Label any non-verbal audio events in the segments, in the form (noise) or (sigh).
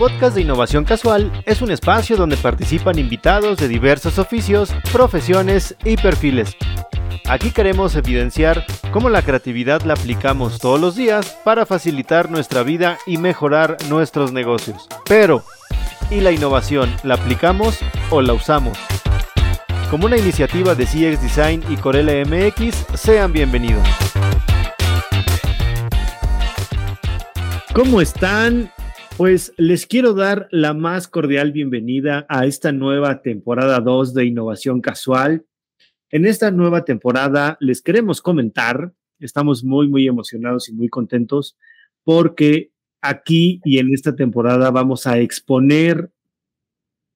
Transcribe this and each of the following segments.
podcast de Innovación Casual es un espacio donde participan invitados de diversos oficios, profesiones y perfiles. Aquí queremos evidenciar cómo la creatividad la aplicamos todos los días para facilitar nuestra vida y mejorar nuestros negocios. Pero, ¿y la innovación la aplicamos o la usamos? Como una iniciativa de CX Design y Corel MX, sean bienvenidos. ¿Cómo están? Pues les quiero dar la más cordial bienvenida a esta nueva temporada 2 de Innovación Casual. En esta nueva temporada les queremos comentar, estamos muy, muy emocionados y muy contentos porque aquí y en esta temporada vamos a exponer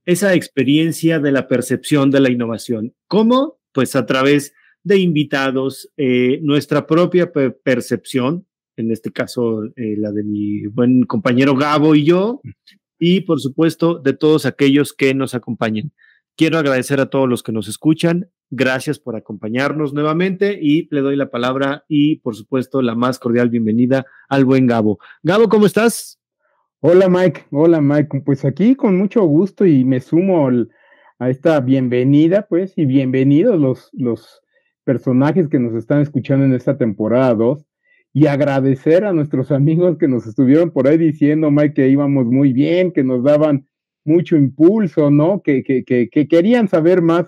esa experiencia de la percepción de la innovación. ¿Cómo? Pues a través de invitados, eh, nuestra propia percepción en este caso eh, la de mi buen compañero Gabo y yo, y por supuesto de todos aquellos que nos acompañen. Quiero agradecer a todos los que nos escuchan. Gracias por acompañarnos nuevamente y le doy la palabra y por supuesto la más cordial bienvenida al buen Gabo. Gabo, ¿cómo estás? Hola Mike, hola Mike, pues aquí con mucho gusto y me sumo a esta bienvenida, pues, y bienvenidos los, los personajes que nos están escuchando en esta temporada 2 y agradecer a nuestros amigos que nos estuvieron por ahí diciendo, Mike, que íbamos muy bien, que nos daban mucho impulso, ¿no? Que, que, que, que querían saber más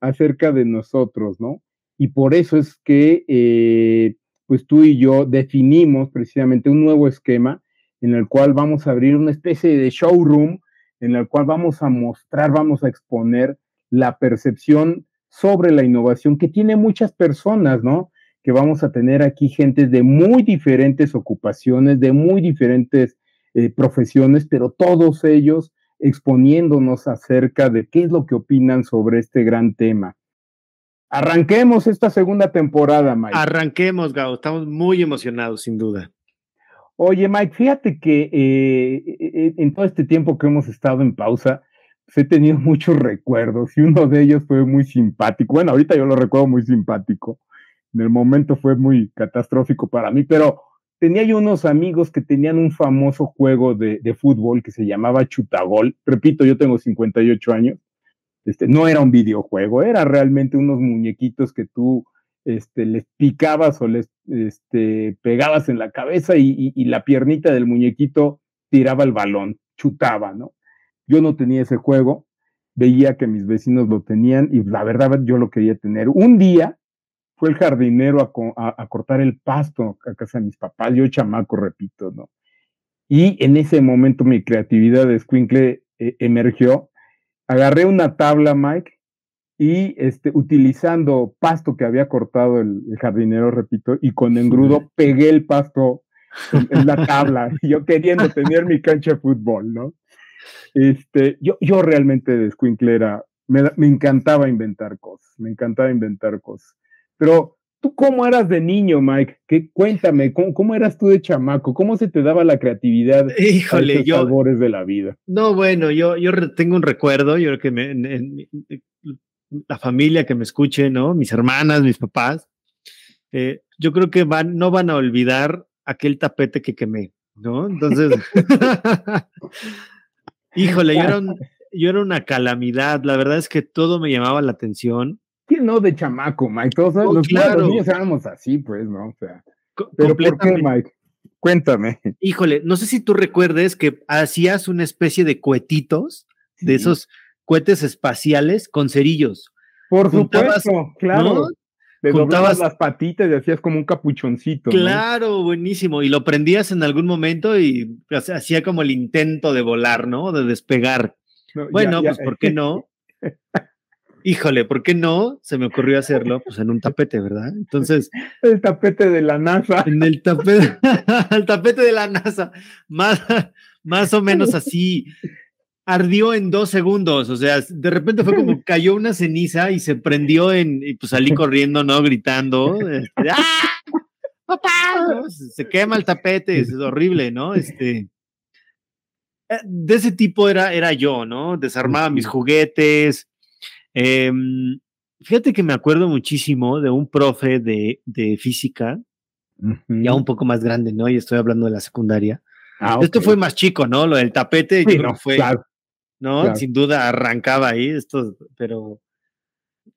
acerca de nosotros, ¿no? Y por eso es que, eh, pues tú y yo definimos precisamente un nuevo esquema en el cual vamos a abrir una especie de showroom, en el cual vamos a mostrar, vamos a exponer la percepción sobre la innovación que tiene muchas personas, ¿no? Que vamos a tener aquí gente de muy diferentes ocupaciones, de muy diferentes eh, profesiones, pero todos ellos exponiéndonos acerca de qué es lo que opinan sobre este gran tema. Arranquemos esta segunda temporada, Mike. Arranquemos, Gao. Estamos muy emocionados, sin duda. Oye, Mike, fíjate que eh, en todo este tiempo que hemos estado en pausa, pues, he tenido (laughs) muchos recuerdos y uno de ellos fue muy simpático. Bueno, ahorita yo lo recuerdo muy simpático en el momento fue muy catastrófico para mí, pero tenía yo unos amigos que tenían un famoso juego de, fútbol que se llamaba Chutagol. Repito, yo tengo 58 años. Este, no era un videojuego, era realmente unos muñequitos que tú este, les picabas o les este, pegabas en la cabeza y, y la piernita del muñequito tiraba el balón, chutaba, ¿no? Yo no tenía ese juego, veía que mis vecinos lo tenían y la verdad yo lo quería tener. Un día fue el jardinero a, cortar el pasto a casa de mis papás, yo chamaco, repito, ¿no? Y en ese momento mi creatividad de squinkle eh, emergió. Agarré una tabla, Mike, y este, utilizando pasto que había cortado el, jardinero, repito, y con engrudo pegué el pasto en, la tabla, (laughs) yo queriendo tener mi cancha de fútbol, ¿no? Este, yo, yo realmente de Squinkle era, me, me encantaba inventar cosas, me encantaba inventar cosas. Pero ¿Tú cómo eras de niño, Mike? ¿Qué, cuéntame, ¿cómo, eras tú de chamaco? ¿Cómo se te daba la creatividad Híjole, a sabores de la vida? No, bueno, yo, yo tengo un recuerdo, yo creo que me, la familia que me escuche, ¿no? Mis hermanas, mis papás, eh, yo creo que van, no van a olvidar aquel tapete que quemé, ¿no? Entonces, (laughs) híjole, yo era, yo era una calamidad, la verdad es que todo me llamaba la atención ¿Quién no de chamaco, Mike? Todos oh, los, niños éramos así, pues, ¿no? O sea, pero ¿por qué, Mike? Cuéntame. Híjole, no sé si tú recuerdes que hacías una especie de cohetitos, de esos cohetes espaciales con cerillos. Por supuesto, claro. Le doblabas las patitas y hacías como un capuchoncito. Claro, buenísimo. Y lo prendías en algún momento y hacía como el intento de volar, ¿no? De despegar. bueno, pues, ¿por qué no? (laughs) híjole, ¿por qué no? Se me ocurrió hacerlo, pues en un tapete, ¿verdad? Entonces. (laughs) El tapete de la NASA. En el tapete, (laughs) el tapete de la NASA. Más, más o menos así. Ardió en dos segundos, o sea, de repente fue como cayó una ceniza y se prendió en, y pues salí corriendo, ¿no? Gritando. Este, ¡Ah! ¡Papá! Se quema el tapete, es horrible, ¿no? Este eh, de ese tipo era, era yo, ¿no? Desarmaba mis juguetes, Em, fíjate que me acuerdo muchísimo de un profe de, física, ya un poco más grande, ¿no? Y estoy hablando de la secundaria, Ah, esto fue más chico, ¿no? Lo del tapete, no, fue, ¿no? Sin duda arrancaba ahí, esto, pero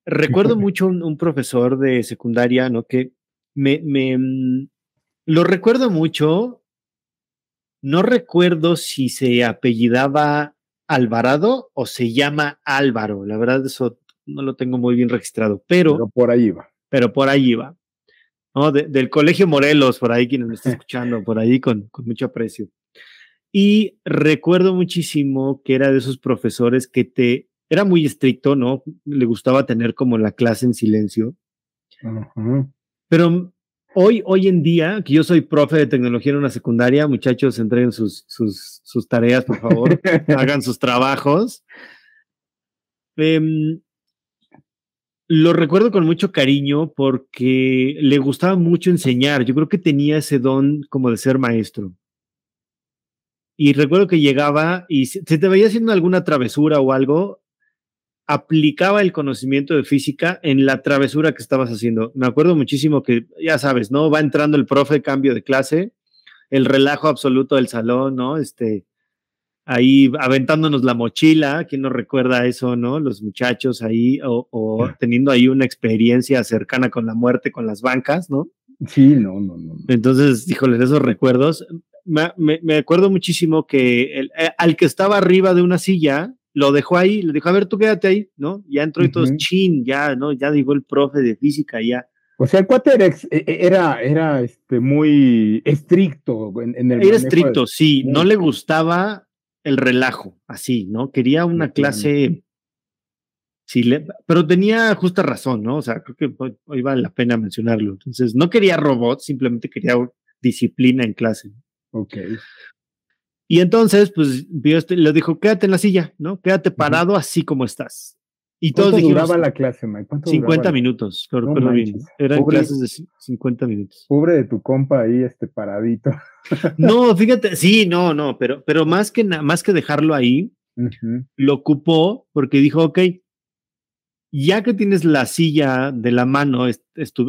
recuerdo (laughs) mucho un, profesor de secundaria, ¿no? Que me, me, mm, lo recuerdo mucho, no recuerdo si se apellidaba Alvarado o se llama Álvaro, la verdad eso no lo tengo muy bien registrado, pero, pero por ahí va. Pero por ahí va. ¿no? del Colegio Morelos, por ahí quien me está escuchando, por ahí con, con mucho aprecio. Y recuerdo muchísimo que era de esos profesores que te, era muy estricto, ¿no? Le gustaba tener como la clase en silencio. Pero hoy, hoy en día, que yo soy profe de tecnología en una secundaria, muchachos, entreguen sus, sus, sus tareas, por favor, (laughs) hagan sus trabajos. Eh, lo recuerdo con mucho cariño porque le gustaba mucho enseñar. Yo creo que tenía ese don como de ser maestro. Y recuerdo que llegaba y si te veía haciendo alguna travesura o algo, aplicaba el conocimiento de física en la travesura que estabas haciendo. Me acuerdo muchísimo que, ya sabes, ¿no? Va entrando el profe, cambio de clase, el relajo absoluto del salón, ¿no? Este, ahí aventándonos la mochila, ¿quién nos recuerda eso, no? Los muchachos ahí, o, teniendo ahí una experiencia cercana con la muerte, con las bancas, ¿no? Sí, no, no, no. Entonces, híjole, esos recuerdos. Me, acuerdo muchísimo que el, eh, al que estaba arriba de una silla, lo dejó ahí, le dijo, a ver, tú quédate ahí, ¿no? Ya entró y todos, chin, ya, ¿no? Ya dijo el profe de física, ya. O sea, el cuate era, e, e, era, este, muy estricto en, el Era estricto, sí, no le gustaba el relajo, así, ¿no? Quería una clase, sí, pero tenía justa razón, ¿no? O sea, creo que hoy, vale la pena mencionarlo. Entonces, no quería robots, simplemente quería disciplina en clase. Ok. Y entonces, pues, este, le dijo, quédate en la silla, ¿no? Quédate parado así como estás. Y todos ¿Cuánto duraba la clase, Mike? 50 minutos, creo que bien. Eran clases de 50 minutos. Pobre de tu compa ahí, este paradito. (laughs) no, fíjate, sí, no, no, pero, pero más, que más que dejarlo ahí, lo ocupó porque dijo, ok, ya que tienes la silla de la mano,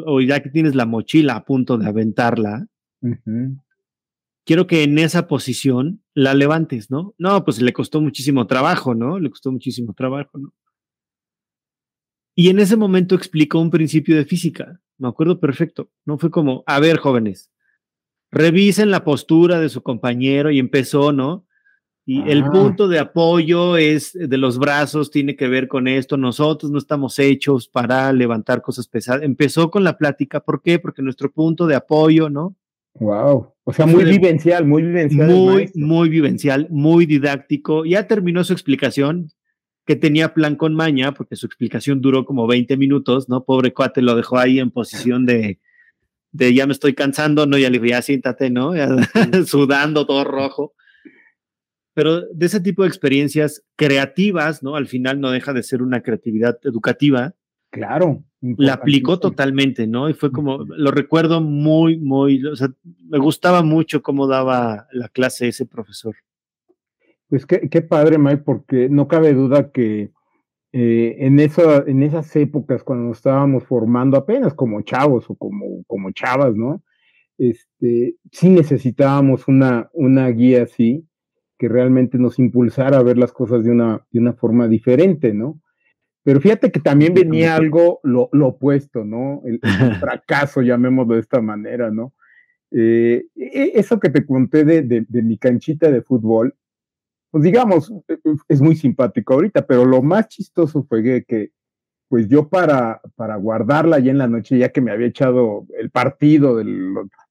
o ya que tienes la mochila a punto de aventarla, quiero que en esa posición la levantes, ¿no? No, pues le costó muchísimo trabajo, ¿no? Le costó muchísimo trabajo, ¿no? Y en ese momento explicó un principio de física. Me acuerdo perfecto. No fue como, a ver, jóvenes, revisen la postura de su compañero y empezó, ¿no? Y el ah. punto de apoyo es de los brazos, tiene que ver con esto. Nosotros no estamos hechos para levantar cosas pesadas. Empezó con la plática. ¿Por qué? Porque nuestro punto de apoyo, ¿no? Wow. O sea, muy vivencial, muy vivencial. Muy, muy vivencial, muy didáctico. Ya terminó su explicación que tenía plan con maña, porque su explicación duró como 20 minutos, ¿no? Pobre cuate lo dejó ahí en posición de, de ya me estoy cansando, ¿no? Ya le dije, ya siéntate, ¿no? (laughs) sudando todo rojo. Pero de ese tipo de experiencias creativas, ¿no? Al final no deja de ser una creatividad educativa. Claro. La aplicó totalmente, ¿no? Y fue como, lo recuerdo muy, muy, o sea, me gustaba mucho cómo daba la clase ese profesor. Pues qué, qué padre, Mike, porque no cabe duda que eh, en, esa, en esas épocas, cuando nos estábamos formando apenas como chavos o como, como chavas, ¿no? Este, sí necesitábamos una, una guía así, que realmente nos impulsara a ver las cosas de una, de una forma diferente, ¿no? Pero fíjate que también venía algo lo, lo opuesto, ¿no? El, (laughs) fracaso, llamémoslo de esta manera, ¿no? Eh, e, eso que te conté de, de, de, mi canchita de fútbol, pues digamos, e, e, es muy simpático ahorita, pero lo más chistoso fue que, pues yo para, para guardarla ya en la noche, ya que me había echado el partido de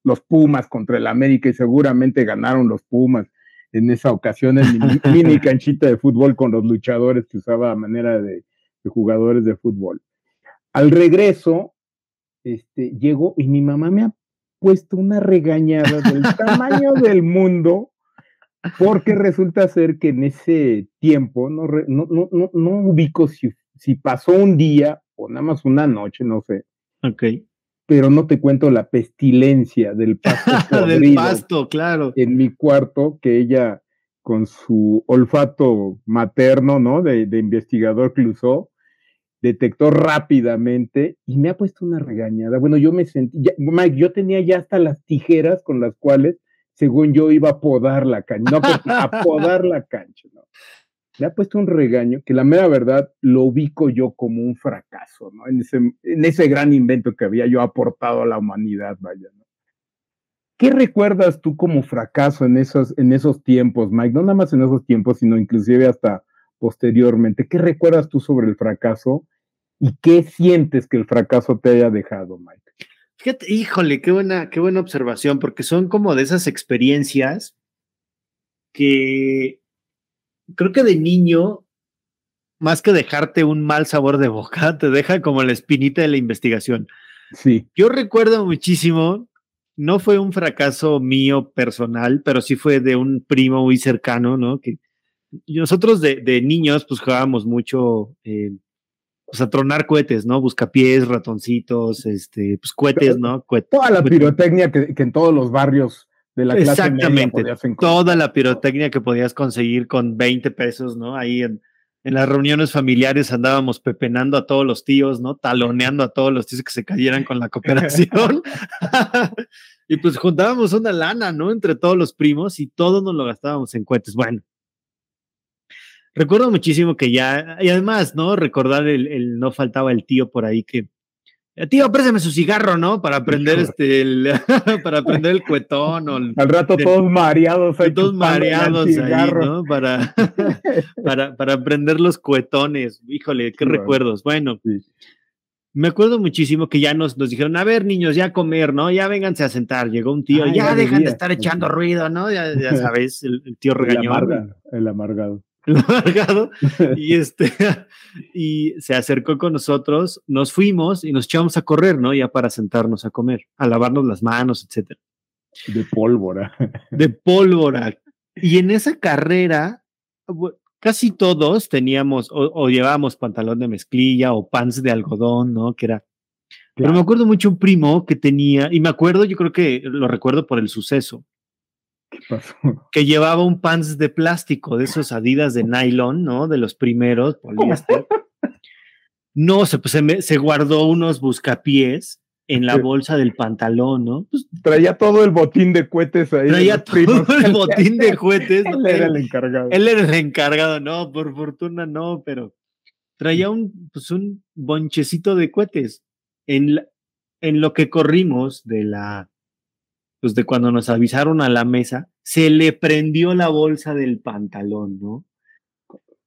los Pumas contra el América y seguramente ganaron los Pumas en esa ocasión en mi mini (laughs) canchita de fútbol con los luchadores que usaba a manera de, de jugadores de fútbol. Al regreso, este, llego y mi mamá me ha puesto una regañada del (laughs) tamaño del mundo porque resulta ser que en ese tiempo no, no, no, no, ubico si, si pasó un día o nada más una noche, no sé. Ok. Pero no te cuento la pestilencia del pasto. (laughs) del pasto, claro. En mi cuarto, que ella, con su olfato materno, ¿no? De, de investigador Clusó, detectó rápidamente y me ha puesto una regañada. Bueno, yo me sentí, Mike, yo tenía ya hasta las tijeras con las cuales según yo iba a podar la cancha, no, a podar la cancha, ¿no? Le ha puesto un regaño que la mera verdad lo ubico yo como un fracaso, ¿no? En ese, en ese gran invento que había yo aportado a la humanidad, vaya, ¿no? ¿Qué recuerdas tú como fracaso en esos, en esos tiempos, Mike? No nada más en esos tiempos, sino inclusive hasta posteriormente. ¿Qué recuerdas tú sobre el fracaso y qué sientes que el fracaso te haya dejado, Mike? Fíjate, híjole, qué buena, qué buena observación, porque son como de esas experiencias que creo que de niño, más que dejarte un mal sabor de boca, (laughs) te deja como la espinita de la investigación. Sí. Yo recuerdo muchísimo, no fue un fracaso mío personal, pero sí fue de un primo muy cercano, ¿no? Que nosotros de, de niños, pues jugábamos mucho, eh, pues a tronar cohetes, ¿no? Buscapiés, ratoncitos, este, pues cohetes, ¿no? Toda la pirotecnia que, que en todos los barrios de la clase Exactamente. Toda la pirotecnia que podías conseguir con 20 pesos, ¿no? Ahí en, en, las reuniones familiares andábamos pepenando a todos los tíos, ¿no? Taloneando a todos los tíos que se cayeran con la cooperación. (laughs) y pues juntábamos una lana, ¿no? Entre todos los primos y todos nos lo gastábamos en cohetes. Bueno. Recuerdo muchísimo que ya, y además, ¿no? Recordar el, el no faltaba el tío por ahí que, eh, tío, préstame su cigarro, ¿no? Para aprender este, el, (laughs) para aprender el cuetón. O Al rato todos mareados. todos mareados ahí, ¿no? Para, (laughs) (laughs) para, para aprender los cuetones. Híjole, qué recuerdos. Bueno, me acuerdo muchísimo que ya nos, nos dijeron, a ver, niños, ya comer, ¿no? Ya vénganse a sentar. Llegó un tío, ya, dejan de estar echando ruido, ¿no? Ya, ya sabes, el, tío regañó. el amargado. (laughs) (laughs) y este (laughs) y se acercó con nosotros, nos fuimos y nos echamos a correr, ¿no? Ya para sentarnos a comer, a lavarnos las manos, etcétera. De pólvora. De pólvora. Y en esa carrera, casi todos teníamos o, llevábamos pantalón de mezclilla o pants de algodón, ¿no? Que era. Pero me acuerdo mucho un primo que tenía, y me acuerdo, yo creo que lo recuerdo por el suceso, que llevaba un pants de plástico, de esos adidas de nylon, ¿no? De los primeros, poliéster. No, se, pues, se, guardó unos buscapiés en la bolsa del pantalón, ¿no? Pues, traía todo el botín de cohetes ahí. Traía todo el botín de cohetes. él era el encargado. Él era el encargado, no, por fortuna no, pero traía un, pues, un bonchecito de cohetes. En, en lo que corrimos de la pues de cuando nos avisaron a la mesa, se le prendió la bolsa del pantalón, ¿no?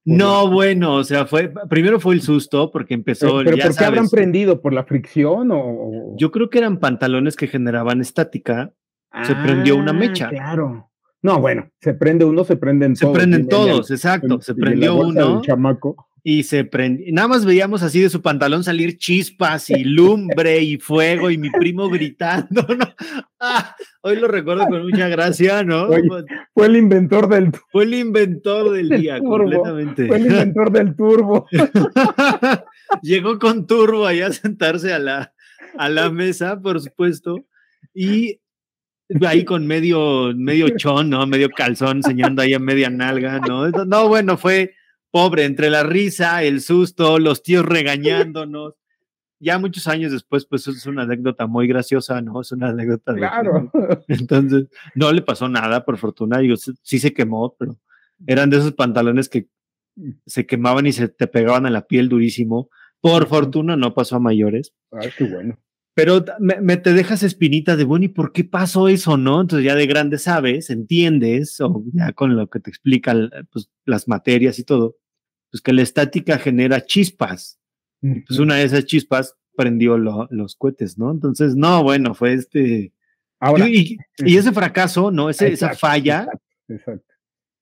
No, bueno, o sea, fue primero fue el susto porque empezó. Pero, ¿por qué habrán prendido? ¿Por la fricción o...? Yo creo que eran pantalones que generaban estática. se prendió una ah, mecha. Claro. No, bueno, se prende uno, se prenden todos. Se prenden todos, exacto. se prendió uno. chamaco y se prende, nada más veíamos así de su pantalón salir chispas y lumbre y fuego y mi primo (laughs) gritando, ¿no? Ah, hoy lo recuerdo con mucha gracia, ¿no? fue el inventor del Fue el inventor del día, (laughs) completamente. Fue el inventor del turbo. (laughs) Llegó con turbo allá a sentarse a la, a la mesa, por supuesto, y ahí con medio, medio chón, ¿no? Medio calzón, enseñando ahí a media nalga, ¿no? No, bueno, fue pobre, entre la risa, el susto, los tíos regañándonos. Ya muchos años después, pues es una anécdota muy graciosa, ¿no? Es una anécdota. Claro. entonces, no le pasó nada, por fortuna. Digo, sí se quemó, pero eran de esos pantalones que se quemaban y se te pegaban a la piel durísimo. Por fortuna no pasó a mayores. Ay, qué bueno. Pero me, te dejas espinita de, bueno, ¿y por qué pasó eso, no? Entonces ya de grande sabes, entiendes, o ya con lo que te explican pues, las materias y todo, pues que la estática genera chispas. Pues una de esas chispas prendió los cohetes, ¿no? Entonces, no, bueno, fue este... Ahora, y, ese fracaso, ¿no? Ese, esa falla,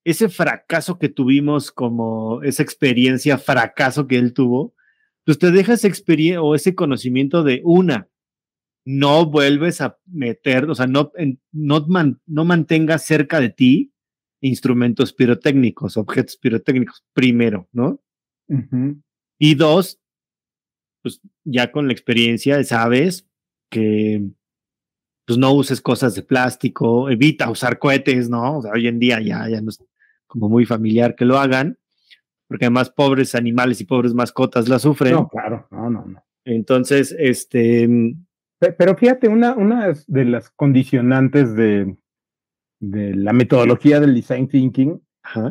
ese fracaso que tuvimos como esa experiencia, fracaso que él tuvo, pues te deja esa experiencia o ese conocimiento de una, no vuelves a meter, o sea, no, no, no mantengas cerca de ti instrumentos pirotécnicos, objetos pirotécnicos, primero, ¿no? Y dos, pues ya con la experiencia sabes que pues no uses cosas de plástico, evita usar cohetes, ¿no? O sea, hoy en día ya, ya no es como muy familiar que lo hagan, porque además pobres animales y pobres mascotas la sufren. No, claro, no, no, no. Entonces, este... Pero fíjate, una, una de las condicionantes de, de la metodología del design thinking,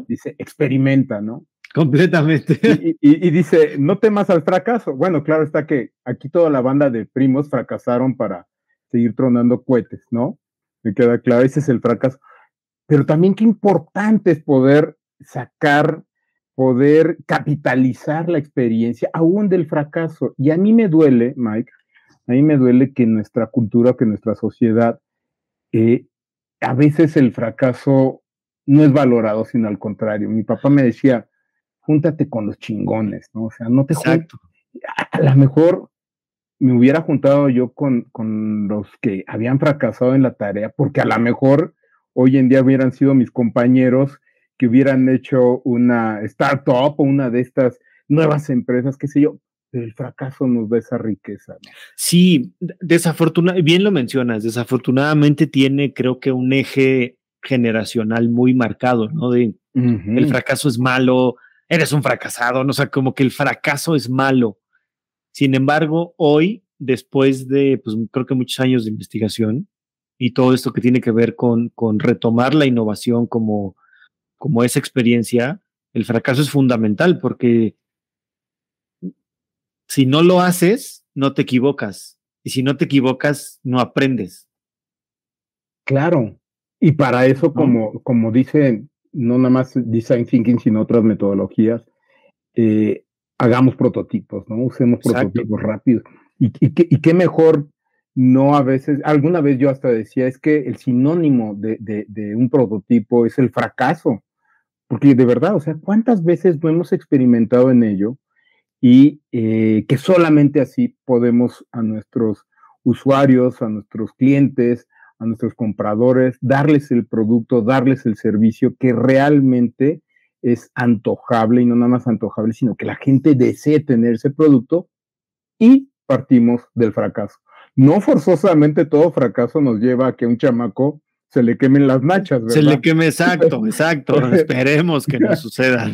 dice experimenta, ¿no? Completamente. Y, dice, no temas al fracaso. Bueno, claro está que aquí toda la banda de primos fracasaron para seguir tronando cohetes, ¿no? Me queda claro, ese es el fracaso. Pero también qué importante es poder sacar, poder capitalizar la experiencia aún del fracaso. Y a mí me duele, Mike, a mí me duele que nuestra cultura, que nuestra sociedad, eh, a veces el fracaso no es valorado, sino al contrario. Mi papá me decía, júntate con los chingones, ¿no? O sea, no te Exacto. A, lo mejor me hubiera juntado yo con, con los que habían fracasado en la tarea, porque a lo mejor hoy en día hubieran sido mis compañeros que hubieran hecho una startup o una de estas nuevas empresas, qué sé yo, pero el fracaso nos da esa riqueza. ¿no? Sí, desafortunadamente, bien lo mencionas, desafortunadamente tiene creo que un eje generacional muy marcado, ¿no? De el fracaso es malo, eres un fracasado, ¿no? O sea, como que el fracaso es malo. Sin embargo, hoy, después de, pues creo que muchos años de investigación y todo esto que tiene que ver con, con retomar la innovación como, como esa experiencia, el fracaso es fundamental porque si no lo haces, no te equivocas. Y si no te equivocas, no aprendes. Claro. Y para eso, como, como dice no nada más design thinking, sino otras metodologías, eh, hagamos prototipos, ¿no? Usemos prototipos rápidos. Y, qué, mejor no a veces, alguna vez yo hasta decía, es que el sinónimo de, un prototipo es el fracaso, porque de verdad, o sea, ¿cuántas veces no hemos experimentado en ello? Y eh, que solamente así podemos a nuestros usuarios, a nuestros clientes, a nuestros compradores, darles el producto, darles el servicio que realmente es antojable y no nada más antojable, sino que la gente desee tener ese producto y partimos del fracaso. No forzosamente todo fracaso nos lleva a que un chamaco se le quemen las nachas, ¿verdad? Se le queme, exacto, exacto. (laughs) Esperemos que no suceda.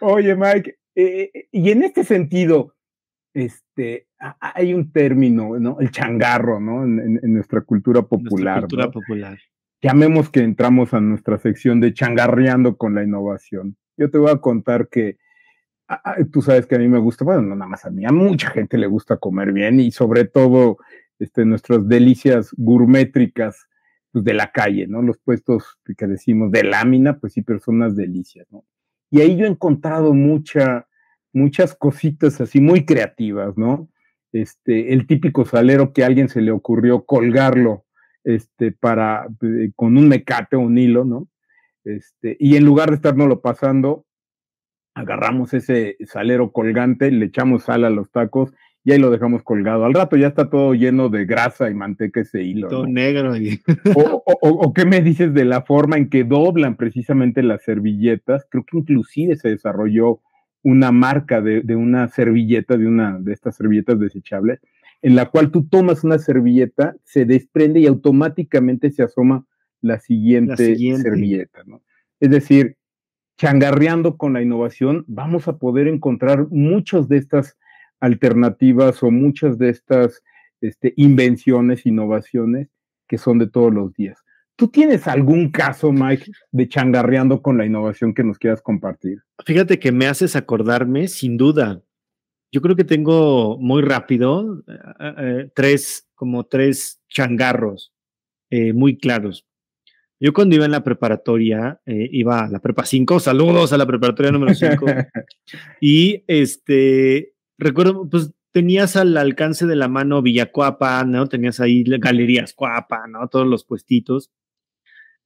Oye, Mike, eh, eh, y en este sentido, este, hay un término, ¿no? El changarro, ¿no? En, nuestra cultura popular. cultura popular. Llamemos que entramos a nuestra sección de changarreando con la innovación. Yo te voy a contar que tú sabes que a mí me gusta, bueno, no nada más a mí, a mucha gente le gusta comer bien y sobre todo este, nuestras delicias gourmétricas pues, de la calle, ¿no? Los puestos que decimos de lámina, pues sí, personas delicias, ¿no? Y ahí yo he encontrado mucha, muchas cositas así muy creativas, ¿no? Este, el típico salero que a alguien se le ocurrió colgarlo este, para, eh, con un mecate o un hilo, ¿no? Este, y en lugar de estarnoslo pasando, agarramos ese salero colgante, le echamos sal a los tacos y ahí lo dejamos colgado. Al rato ya está todo lleno de grasa y manteca ese hilo. Todo negro. (laughs) O, o, qué me dices de la forma en que doblan precisamente las servilletas? Creo que inclusive se desarrolló una marca de, una servilleta, de una de estas servilletas desechables, en la cual tú tomas una servilleta, se desprende y automáticamente se asoma la siguiente, servilleta, ¿no? Es decir, changarreando con la innovación, vamos a poder encontrar muchas de estas alternativas o muchas de estas este, invenciones, innovaciones que son de todos los días. ¿Tú tienes algún caso, Mike, de changarreando con la innovación que nos quieras compartir? Fíjate que me haces acordarme, sin duda. Yo creo que tengo muy rápido eh, eh, tres, como tres changarros eh, muy claros. Yo cuando iba en la preparatoria, iba a la prepa 5, saludos a la preparatoria número 5, (laughs) y este, recuerdo, pues tenías al alcance de la mano Villacuapa, ¿no? Tenías ahí galerías Cuapa, ¿no? Todos los puestitos.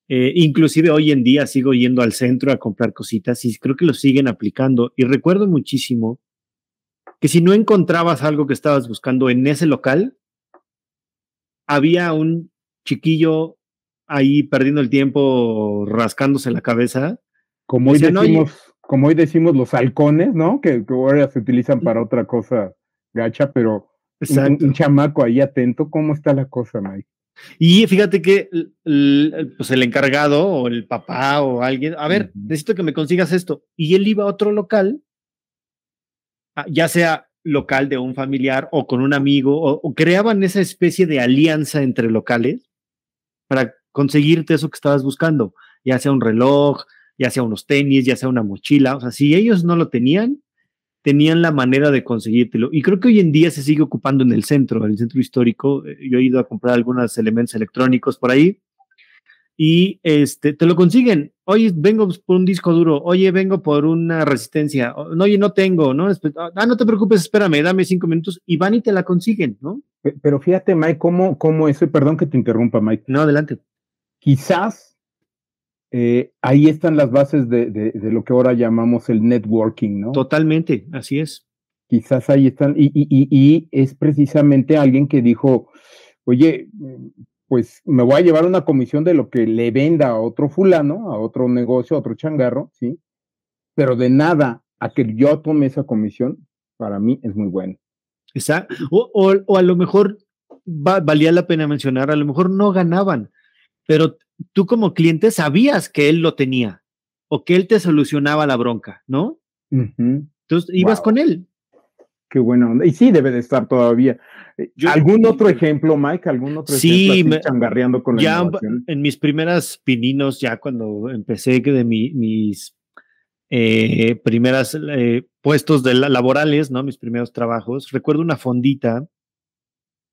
Eh, inclusive hoy en día sigo yendo al centro a comprar cositas y creo que lo siguen aplicando. Y recuerdo muchísimo que si no encontrabas algo que estabas buscando en ese local, había un chiquillo ahí perdiendo el tiempo, rascándose la cabeza. Como hoy, decimos, como hoy decimos los halcones, ¿no? Que, ahora se utilizan para otra cosa gacha, pero un, un, chamaco ahí atento, ¿cómo está la cosa, Mike? Y fíjate que el, pues el encargado o el papá o alguien, a ver, necesito que me consigas esto. Y él iba a otro local, ya sea local de un familiar o con un amigo, o, creaban esa especie de alianza entre locales para conseguirte eso que estabas buscando, ya sea un reloj, ya sea unos tenis, ya sea una mochila. O sea, si ellos no lo tenían, tenían la manera de conseguírtelo. Y creo que hoy en día se sigue ocupando en el centro, en el centro histórico. Eh, yo he ido a comprar algunos elementos electrónicos por ahí y este, te lo consiguen. Oye, vengo por un disco duro. Oye, vengo por una resistencia. Oye, no tengo, ¿no? Ah, no te preocupes, espérame, dame cinco minutos y van y te la consiguen, ¿no? Pero fíjate, Mike, cómo, cómo eso, perdón que te interrumpa, Mike. No, adelante. Quizás eh, ahí están las bases de, de, lo que ahora llamamos el networking, ¿no? Totalmente, así es. Quizás ahí están, y, y, y, y es precisamente alguien que dijo, oye, pues me voy a llevar una comisión de lo que le venda a otro fulano, a otro negocio, a otro changarro, ¿sí? Pero de nada a que yo tome esa comisión, para mí es muy bueno. Exacto. O, o, a lo mejor valía la pena mencionar, a lo mejor no ganaban, pero tú como cliente sabías que él lo tenía o que él te solucionaba la bronca, ¿no? Entonces ibas con él. Qué bueno. Y sí, debe de estar todavía. Eh, ¿Algún otro ejemplo, Mike? ¿Algún otro sí, ejemplo changarreando con la ya en mis primeras pininos, ya cuando empecé de mis eh, primeras eh, puestos de laborales, ¿no? Mis primeros trabajos, recuerdo una fondita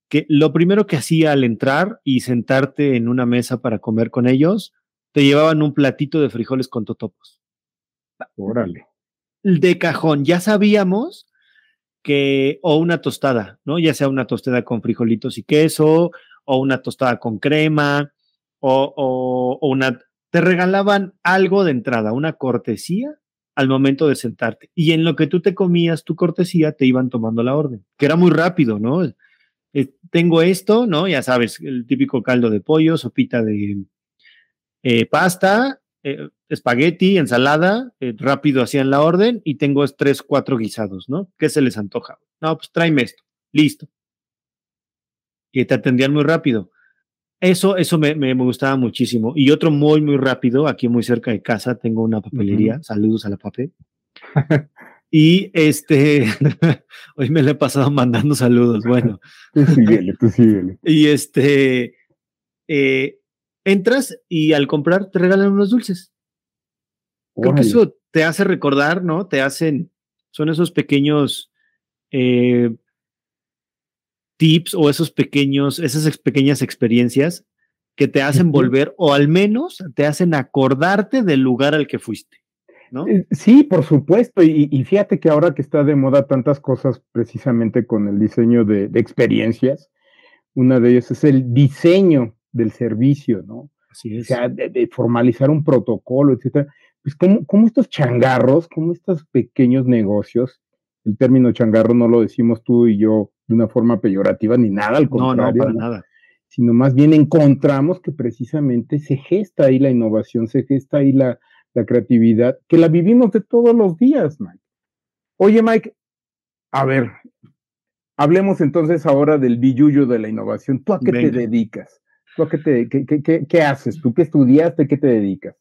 que lo primero que hacía al entrar y sentarte en una mesa para comer con ellos, te llevaban un platito de frijoles con totopos. Órale. De cajón, ya sabíamos que, o una tostada, ¿no? Ya sea una tostada con frijolitos y queso, o una tostada con crema, o, o, una, te regalaban algo de entrada, una cortesía al momento de sentarte. Y en lo que tú te comías tu cortesía, te iban tomando la orden, que era muy rápido, ¿no? Eh, tengo esto, ¿no? Ya sabes, el típico caldo de pollo, sopita de eh, pasta, eh, espagueti, ensalada, eh, rápido hacían la orden y tengo tres, cuatro guisados, ¿no? ¿Qué se les antoja? No, pues tráeme esto, listo. Y te atendían muy rápido. Eso, eso me, me, gustaba muchísimo. Y otro muy, muy rápido, aquí muy cerca de casa, tengo una papelería. Saludos a la papel. (laughs) y este, (laughs) hoy me le he pasado mandando saludos. Bueno. (laughs) tú síguele, tú síguele. Y este, eh, entras y al comprar te regalan unos dulces. Creo que eso te hace recordar, ¿no? Te hacen, son esos pequeños eh, tips o esos pequeños, esas pequeñas experiencias que te hacen volver o al menos te hacen acordarte del lugar al que fuiste. ¿No? Eh, sí, por supuesto. Y, fíjate que ahora que está de moda tantas cosas precisamente con el diseño de experiencias, una de ellas es el diseño del servicio, ¿no? Así es. O sea, de, formalizar un protocolo, etcétera. Pues como, como estos changarros, como estos pequeños negocios, el término changarro no lo decimos tú y yo de una forma peyorativa ni nada, al contrario. No, no, para nada. Sino más bien encontramos que precisamente se gesta ahí la innovación, se gesta ahí la, la creatividad, que la vivimos de todos los días, Mike. Oye, Mike, a ver, hablemos entonces ahora del billuyo de la innovación. ¿Tú a qué te dedicas? qué, haces? ¿Tú qué estudiaste? ¿Qué te dedicas?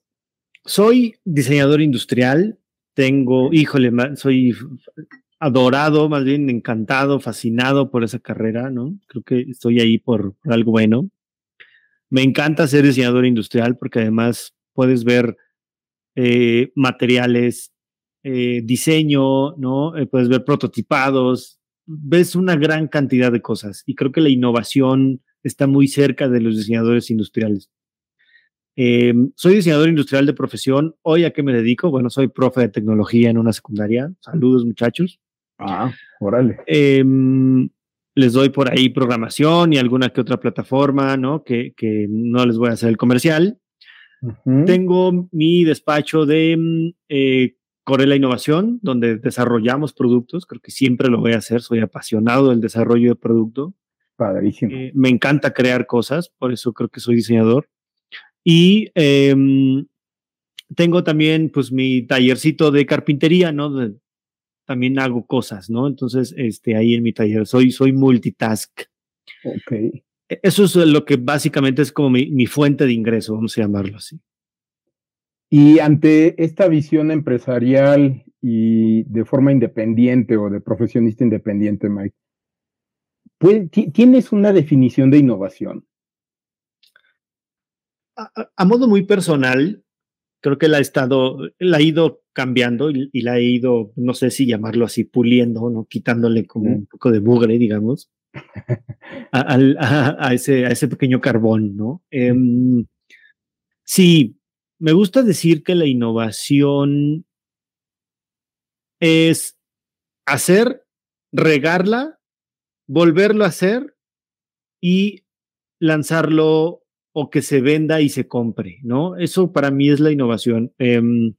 Soy diseñador industrial. Tengo, híjole, soy adorado, más bien encantado, fascinado por esa carrera, ¿no? Creo que estoy ahí por, algo bueno. Me encanta ser diseñador industrial porque además puedes ver eh, materiales, eh, diseño, ¿no? Eh, puedes ver prototipados, ves una gran cantidad de cosas y creo que la innovación está muy cerca de los diseñadores industriales. Eh, soy diseñador industrial de profesión. Hoy a qué me dedico? Bueno, soy profe de tecnología en una secundaria. Saludos, muchachos. Ah, órale. Em, les doy por ahí programación y alguna que otra plataforma, ¿no? Que, que no les voy a hacer el comercial. Tengo mi despacho de mm, eh, Corela Innovación, donde desarrollamos productos. Creo que siempre lo voy a hacer. Soy apasionado del desarrollo de producto. Padrísimo. Eh, me encanta crear cosas, por eso creo que soy diseñador. Y em, tengo también, pues, mi tallercito de carpintería, ¿no? también hago cosas, ¿no? Entonces, este, ahí en mi taller soy, soy multitask. Ok. E, eso es lo que básicamente es como mi, mi fuente de ingreso, vamos a llamarlo así. Y ante esta visión empresarial y de forma independiente o de profesionista independiente, Mike, ¿Tienes una definición de innovación? a, modo muy personal, creo que la ha estado, la ha ido cambiando y, la ha ido, no sé si llamarlo así, puliendo, ¿no? Quitándole como un poco de bugre, digamos, a, ese, a ese pequeño carbón, ¿no? Em, sí, me gusta decir que la innovación es hacer, regarla, volverlo a hacer y lanzarlo o que se venda y se compre, ¿no? Eso para mí es la innovación. Em,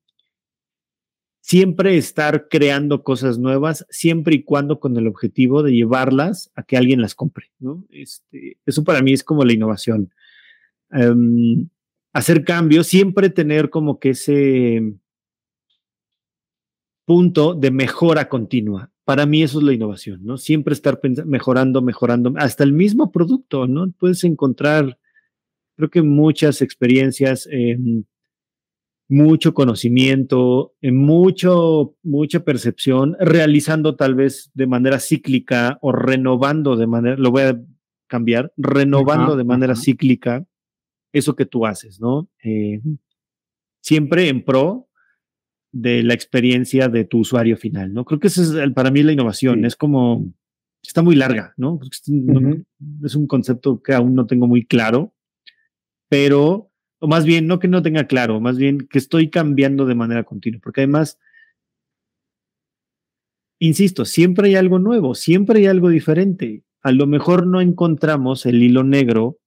siempre estar creando cosas nuevas, siempre y cuando con el objetivo de llevarlas a que alguien las compre, ¿no? Este, eso para mí es como la innovación. Em, hacer cambios, siempre tener como que ese punto de mejora continua. Para mí eso es la innovación, ¿no? Siempre estar mejorando, mejorando, hasta el mismo producto, ¿no? Puedes encontrar, creo que muchas experiencias, mucho conocimiento, mucho, mucha percepción, realizando tal vez de manera cíclica o renovando de manera, lo voy a cambiar, renovando de manera cíclica eso que tú haces, ¿no? Eh, siempre en pro de la experiencia de tu usuario final, ¿no? Creo que esa es para mí la innovación, es como, está muy larga, ¿no? Es un concepto que aún no tengo muy claro, pero, o más bien, no que no tenga claro, más bien que estoy cambiando de manera continua, porque además, insisto, siempre hay algo nuevo, siempre hay algo diferente. A lo mejor no encontramos el hilo negro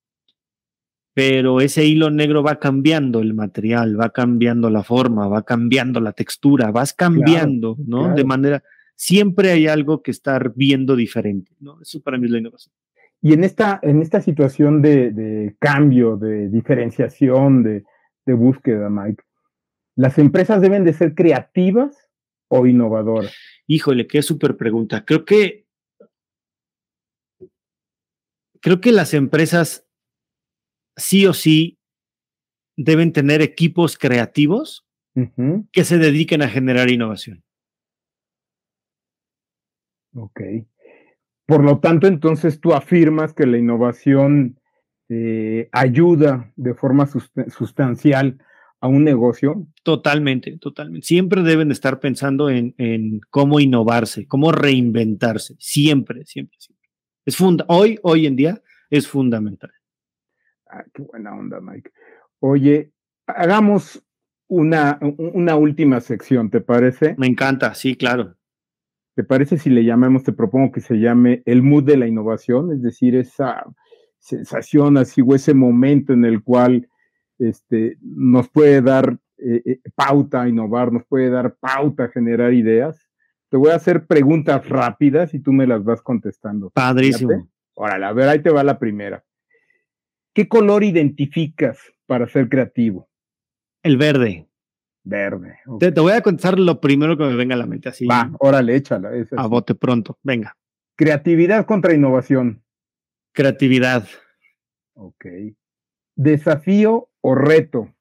pero ese hilo negro va cambiando el material, va cambiando la forma, va cambiando la textura, vas cambiando, ¿no? De manera, siempre hay algo que estar viendo diferente, ¿no? Eso para mí es la innovación. Y en esta, en esta situación de, cambio, de diferenciación, de, de, búsqueda, Mike, ¿las empresas deben de ser creativas o innovadoras? Híjole, qué súper pregunta. Creo que, creo que las empresas sí o sí deben tener equipos creativos que se dediquen a generar innovación. Ok. Por lo tanto, entonces tú afirmas que la innovación eh, ayuda de forma sustancial a un negocio. Totalmente, totalmente. Siempre deben estar pensando en, cómo innovarse, cómo reinventarse. Siempre, siempre, siempre. Es funda hoy, hoy en día, es fundamental. Ah, qué buena onda, Mike. Oye, hagamos una, una última sección, ¿te parece? Me encanta, sí, claro. ¿Te parece si le llamamos, te propongo que se llame el mood de la innovación? Es decir, esa sensación así o ese momento en el cual este, nos puede dar eh, eh, pauta a innovar, nos puede dar pauta a generar ideas. Te voy a hacer preguntas rápidas y tú me las vas contestando. Padrísimo. Órale, a ver, ahí te va la primera. ¿Qué color identificas para ser creativo? El verde. Verde. Te, voy a contar lo primero que me venga a la mente. Así. Va, órale, échala. A bote pronto. Venga. Creatividad contra innovación. Creatividad. Ok. Desafío o reto.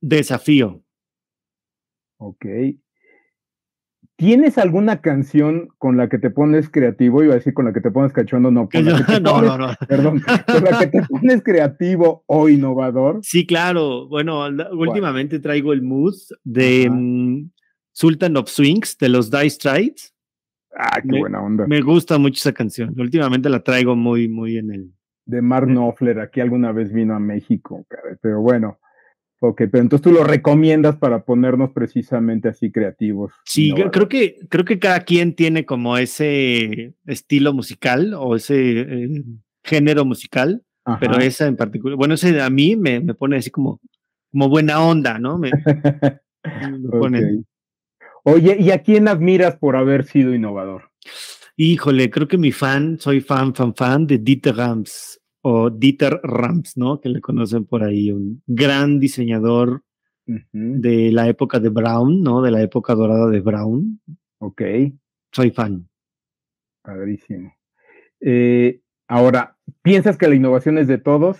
Desafío. Ok. ¿Tienes alguna canción con la que te pones creativo? Iba a decir con la que te pones cachondo, no. Con la que te (laughs) no, no, no. Perdón, con la que te (laughs) pones creativo o innovador. Sí, claro. Bueno, últimamente traigo el mood de mm, Sultan of Swings de los Dice Strides. Ah, qué buena onda. Me gusta mucho esa canción. Últimamente la traigo muy, muy en el. De Mark Knopfler, aquí alguna vez vino a México, pero bueno. Ok, pero entonces tú lo recomiendas para ponernos precisamente así creativos. Sí, creo que, creo que cada quien tiene como ese estilo musical o ese eh, género musical, pero esa en particular, bueno, ese a mí me, me pone así como, como buena onda, ¿no? Me, (laughs) pone... Oye, ¿y a quién admiras por haber sido innovador? Híjole, creo que mi fan, soy fan, fan, fan de Dieter Rams o Dieter Rams, ¿no? Que le conocen por ahí, un gran diseñador de la época de Brown, ¿no? De la época dorada de Brown. Ok. Soy fan. Padrísimo. Eh, ahora, ¿piensas que la innovación es de todos?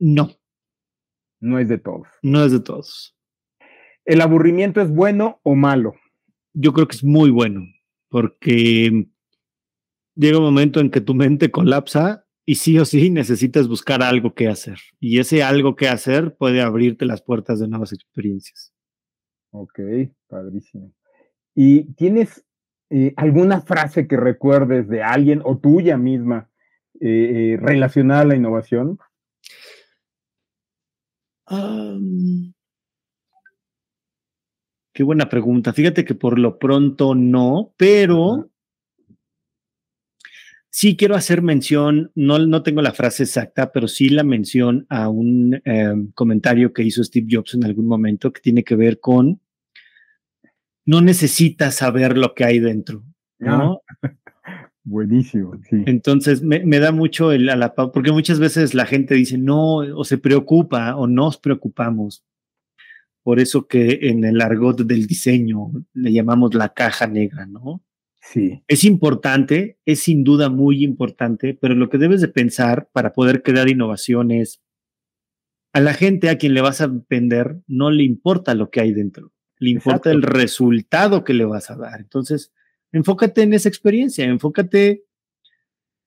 No. No es de todos. No es de todos. ¿El aburrimiento es bueno o malo? Yo creo que es muy bueno, porque llega un momento en que tu mente colapsa y sí o sí necesitas buscar algo que hacer. Y ese algo que hacer puede abrirte las puertas de nuevas experiencias. Ok, padrísimo. ¿Y tienes eh, alguna frase que recuerdes de alguien o tuya misma eh, relacionada a la innovación? qué buena pregunta. Fíjate que por lo pronto no, pero sí quiero hacer mención, no, no tengo la frase exacta, pero sí la mención a un em, comentario que hizo Steve Jobs en algún momento que tiene que ver con no necesitas saber lo que hay dentro, ¿no? Ah, (laughs) buenísimo, sí. Entonces me, da mucho el a la porque muchas veces la gente dice no, o se preocupa, o nos preocupamos. Por eso que en el argot del diseño le llamamos la caja negra, ¿no? Sí. Es importante, es sin duda muy importante, pero lo que debes de pensar para poder crear innovaciones, a la gente a quien le vas a vender no le importa lo que hay dentro le importa el resultado que le vas a dar. Entonces, enfócate en esa experiencia, enfócate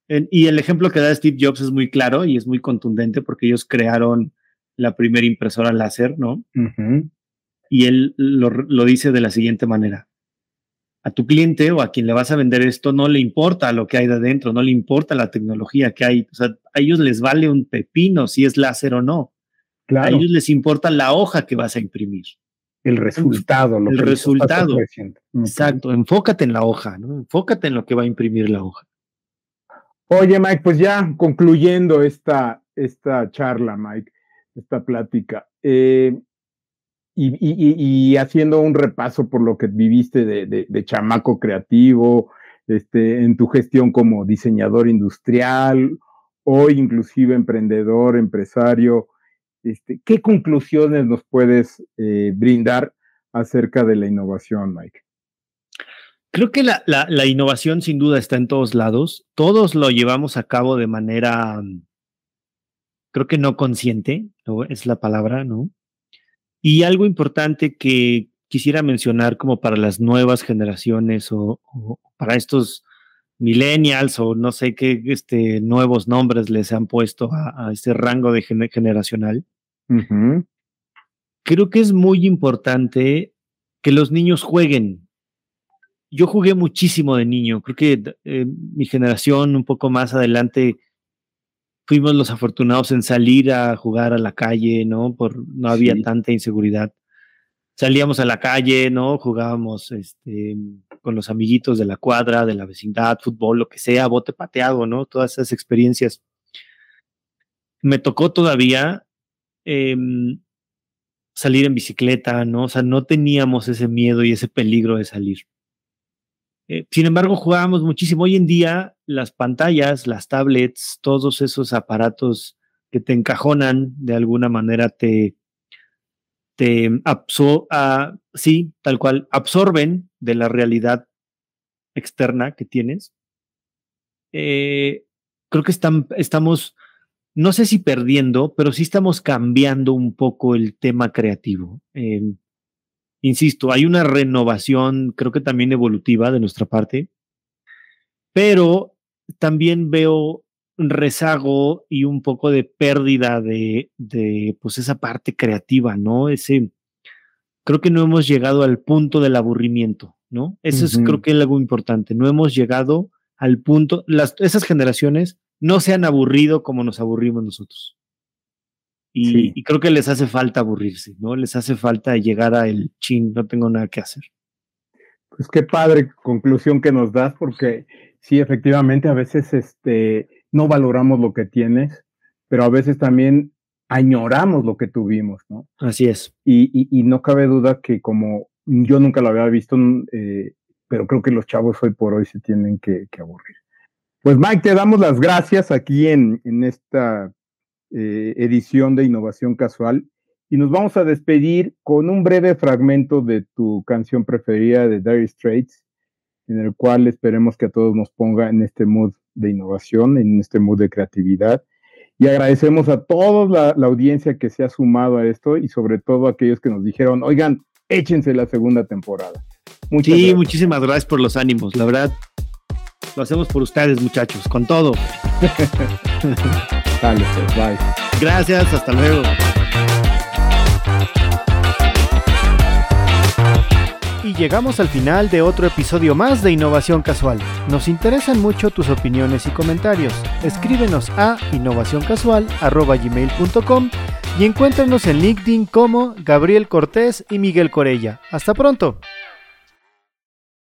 en, y el ejemplo que da Steve Jobs es muy claro y es muy contundente porque ellos crearon la primera impresora láser, ¿no? Y él lo, lo dice de la siguiente manera. A tu cliente o a quien le vas a vender esto no le importa lo que hay de adentro, no le importa la tecnología que hay. O sea, a ellos les vale un pepino si es láser o no. A ellos les importa la hoja que vas a imprimir el resultado. Lo el resultado. Exacto, enfócate en la hoja, ¿no? Enfócate en lo que va a imprimir la hoja. Oye, Mike, pues ya concluyendo esta, esta charla, Mike, esta plática, eh, y, haciendo un repaso por lo que viviste de, chamaco creativo, este, en tu gestión como diseñador industrial, o inclusive emprendedor, empresario, este, ¿Qué conclusiones nos puedes eh, brindar acerca de la innovación, Mike? Creo que la, innovación sin duda está en todos lados. Todos lo llevamos a cabo de manera, creo que no consciente, es la palabra, ¿no? Y algo importante que quisiera mencionar como para las nuevas generaciones o, para estos millennials o no sé qué este, nuevos nombres les han puesto a, este rango de generacional, Creo que es muy importante que los niños jueguen. Yo jugué muchísimo de niño. Creo que eh, mi generación, un poco más adelante, fuimos los afortunados en salir a jugar a la calle, ¿no? Por no había tanta inseguridad. Salíamos a la calle, ¿no? Jugábamos este, con los amiguitos de la cuadra, de la vecindad, fútbol, lo que sea, bote pateado, ¿no? Todas esas experiencias. Me tocó todavía Em, salir en bicicleta, ¿no? O sea, no teníamos ese miedo y ese peligro de salir. Eh, sin embargo, jugábamos muchísimo. Hoy en día, las pantallas, las tablets, todos esos aparatos que te encajonan de alguna manera, te, te absorben, sí, tal cual, absorben de la realidad externa que tienes. Eh, creo que están, estamos no sé si perdiendo, pero sí estamos cambiando un poco el tema creativo. Em, insisto, hay una renovación, creo que también evolutiva de nuestra parte, pero también veo un rezago y un poco de pérdida de, de pues esa parte creativa, ¿no? Ese, creo que no hemos llegado al punto del aburrimiento, ¿no? Eso es creo que es algo importante. No hemos llegado al punto, las, esas generaciones no se han aburrido como nos aburrimos nosotros. Y, creo que les hace falta aburrirse, ¿no? Les hace falta llegar a el chin, no tengo nada que hacer. Pues qué padre conclusión que nos das, porque sí, efectivamente, a veces este, no valoramos lo que tienes, pero a veces también añoramos lo que tuvimos, ¿no? Así es. Y, no cabe duda que como yo nunca lo había visto, eh, pero creo que los chavos hoy por hoy se tienen que aburrir. Pues Mike, te damos las gracias aquí en, esta eh, edición de Innovación Casual y nos vamos a despedir con un breve fragmento de tu canción preferida de Dire Straits, en el cual esperemos que a todos nos ponga en este mood de innovación, en este mood de creatividad. Y agradecemos a toda la, audiencia que se ha sumado a esto y sobre todo a aquellos que nos dijeron, oigan, échense la segunda temporada. sí, muchísimas gracias por los ánimos. La verdad, Lo hacemos por ustedes, muchachos, con todo. (laughs) Dale, pues, bye. Gracias, hasta luego. Y llegamos al final de otro episodio más de Innovación Casual. Nos interesan mucho tus opiniones y comentarios. Escríbenos a innovacioncasual.gmail.com y encuéntranos en LinkedIn como Gabriel Cortés y Miguel Corella. Hasta pronto.